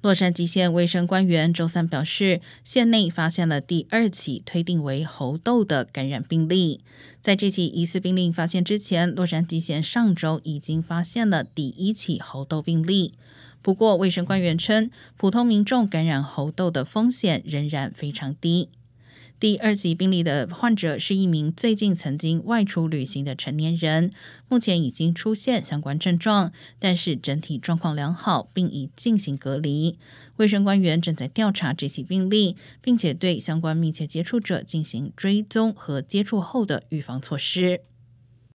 洛杉矶县卫生官员周三表示，县内发现了第二起推定为猴痘的感染病例。在这起疑似病例发现之前，洛杉矶县上周已经发现了第一起猴痘病例。不过，卫生官员称，普通民众感染猴痘的风险仍然非常低。第二级病例的患者是一名最近曾经外出旅行的成年人，目前已经出现相关症状，但是整体状况良好，并已进行隔离。卫生官员正在调查这起病例，并且对相关密切接触者进行追踪和接触后的预防措施。